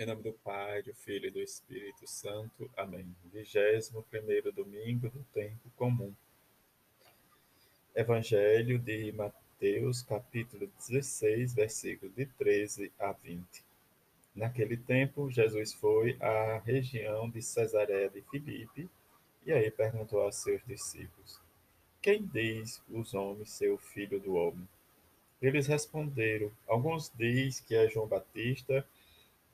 Em nome do Pai, do Filho e do Espírito Santo. Amém. Vigésimo primeiro domingo do tempo comum. Evangelho de Mateus, capítulo 16, versículo de 13 a 20. Naquele tempo, Jesus foi à região de Cesareia de Filipe e aí perguntou a seus discípulos: Quem diz os homens ser o filho do homem? Eles responderam: Alguns diz que é João Batista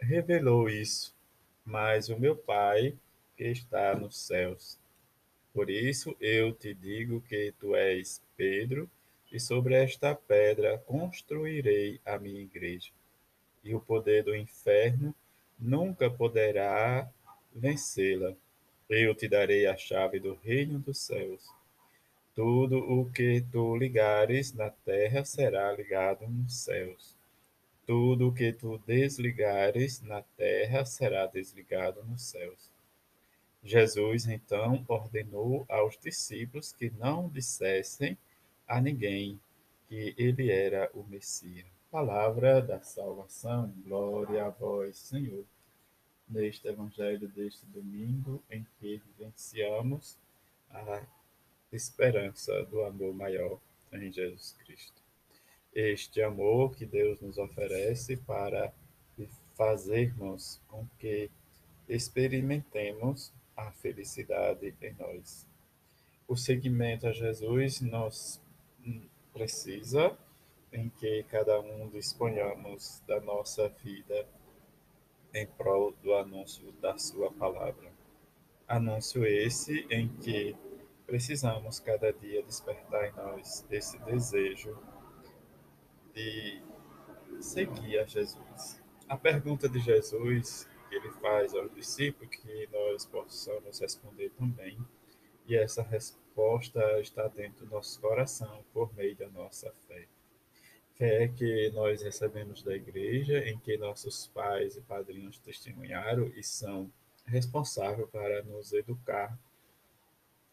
revelou isso, mas o meu Pai que está nos céus. Por isso eu te digo que tu és Pedro, e sobre esta pedra construirei a minha igreja. E o poder do inferno nunca poderá vencê-la. Eu te darei a chave do reino dos céus. Tudo o que tu ligares na terra será ligado nos céus tudo o que tu desligares na terra será desligado nos céus. Jesus então ordenou aos discípulos que não dissessem a ninguém que ele era o Messias. Palavra da salvação, glória a vós, Senhor. Neste evangelho deste domingo, em que vivenciamos a esperança do amor maior em Jesus Cristo este amor que Deus nos oferece para fazermos com que experimentemos a felicidade em nós. O seguimento a Jesus nos precisa em que cada um disponhamos da nossa vida em prol do anúncio da sua palavra. Anúncio esse em que precisamos cada dia despertar em nós esse desejo de seguir a Jesus. A pergunta de Jesus que ele faz aos discípulos, que nós possamos responder também, e essa resposta está dentro do nosso coração por meio da nossa fé. Fé que nós recebemos da igreja, em que nossos pais e padrinhos testemunharam e são responsáveis para nos educar.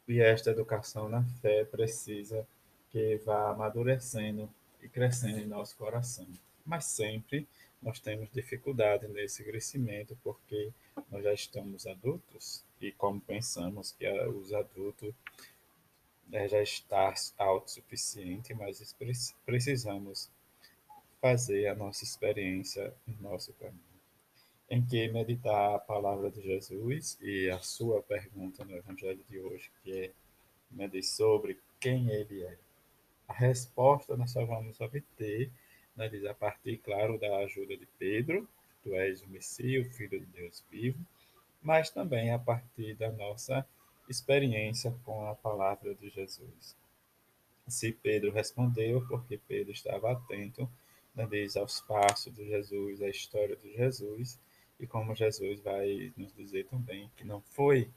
E esta educação na fé precisa que vá amadurecendo e crescendo em nosso coração. Mas sempre nós temos dificuldade nesse crescimento porque nós já estamos adultos e como pensamos que os adultos né, já está autossuficiente, mas precisamos fazer a nossa experiência em nosso caminho. Em que meditar a palavra de Jesus e a sua pergunta no Evangelho de hoje, que é medir sobre quem ele é. A resposta nós só vamos obter, né, diz, a partir, claro, da ajuda de Pedro, tu és o Messias, o Filho de Deus vivo, mas também a partir da nossa experiência com a palavra de Jesus. Se Pedro respondeu, porque Pedro estava atento, né, diz, aos passos de Jesus, à história de Jesus, e como Jesus vai nos dizer também que não foi,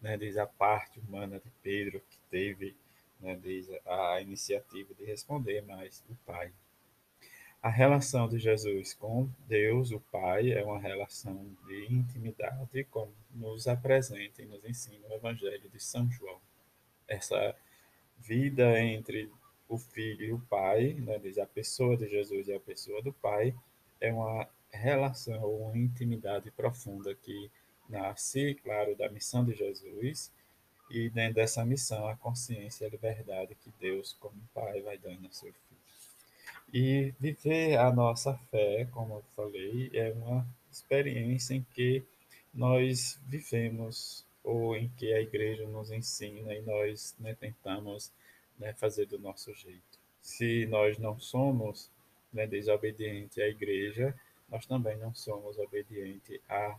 né, diz, a parte humana de Pedro que teve né, diz a iniciativa de responder, mas o Pai. A relação de Jesus com Deus, o Pai, é uma relação de intimidade, como nos apresenta e nos ensina o Evangelho de São João. Essa vida entre o Filho e o Pai, né, a pessoa de Jesus e a pessoa do Pai, é uma relação, uma intimidade profunda que nasce, claro, da missão de Jesus e dentro dessa missão, a consciência e a liberdade que Deus, como Pai, vai dando ao seu Filho. E viver a nossa fé, como eu falei, é uma experiência em que nós vivemos ou em que a igreja nos ensina e nós né, tentamos né, fazer do nosso jeito. Se nós não somos né, desobedientes à igreja, nós também não somos obedientes a,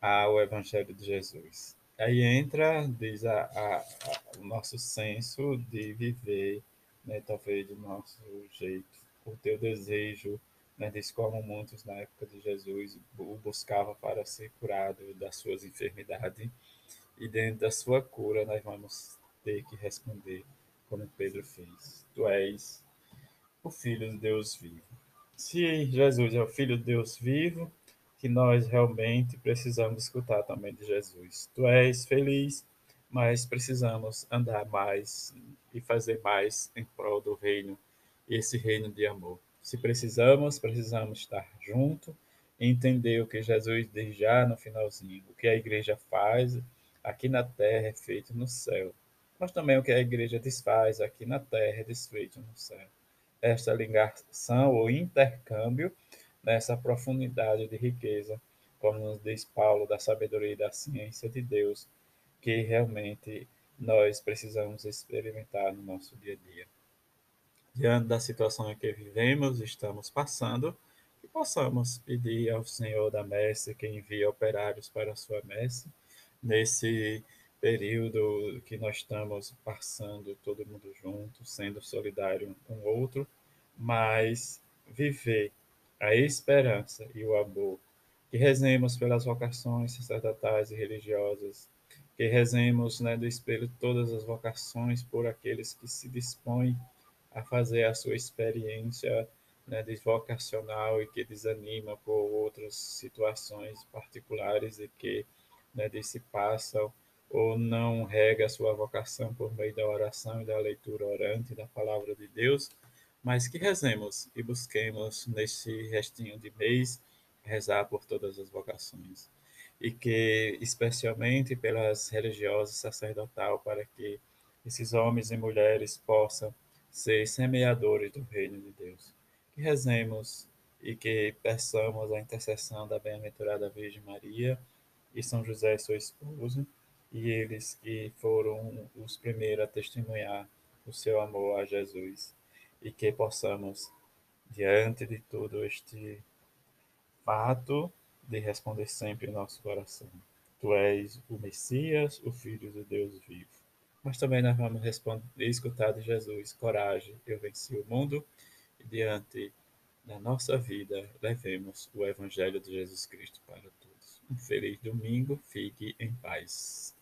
ao Evangelho de Jesus. Aí entra, diz a, a, a, o nosso senso de viver, né, talvez do nosso jeito, o teu desejo né, diz como muitos na época de Jesus o buscavam para ser curado das suas enfermidades. E dentro da sua cura, nós vamos ter que responder como Pedro fez: Tu és o Filho de Deus vivo. Se Jesus é o Filho de Deus vivo, que nós realmente precisamos escutar também de Jesus. Tu és feliz, mas precisamos andar mais e fazer mais em prol do reino, esse reino de amor. Se precisamos, precisamos estar junto, entender o que Jesus diz já no finalzinho, o que a igreja faz aqui na terra é feito no céu, mas também o que a igreja desfaz aqui na terra é desfeito no céu. Esta ligação ou intercâmbio nessa profundidade de riqueza, como nos diz Paulo, da sabedoria e da ciência de Deus, que realmente nós precisamos experimentar no nosso dia a dia. Diante da situação em que vivemos, estamos passando, que possamos pedir ao Senhor da messe que envie operários para a sua messe, nesse período que nós estamos passando todo mundo junto, sendo solidário um com o outro, mas viver a esperança e o amor. Que rezemos pelas vocações sacerdotais e religiosas, que rezemos né, do espelho todas as vocações por aqueles que se dispõem a fazer a sua experiência né, de vocacional e que desanima por outras situações particulares e que né, se passam ou não rega a sua vocação por meio da oração e da leitura orante da palavra de Deus, mas que rezemos e busquemos neste restinho de mês rezar por todas as vocações e que especialmente pelas religiosas sacerdotal para que esses homens e mulheres possam ser semeadores do reino de Deus. Que rezemos e que peçamos a intercessão da bem-aventurada Virgem Maria e São José, seu esposo, e eles que foram os primeiros a testemunhar o seu amor a Jesus e que possamos, diante de todo este fato, de responder sempre em nosso coração. Tu és o Messias, o Filho de Deus vivo. Mas também nós vamos responder, escutar de Jesus, coragem, eu venci o mundo, e diante da nossa vida, levemos o Evangelho de Jesus Cristo para todos. Um feliz domingo, fique em paz.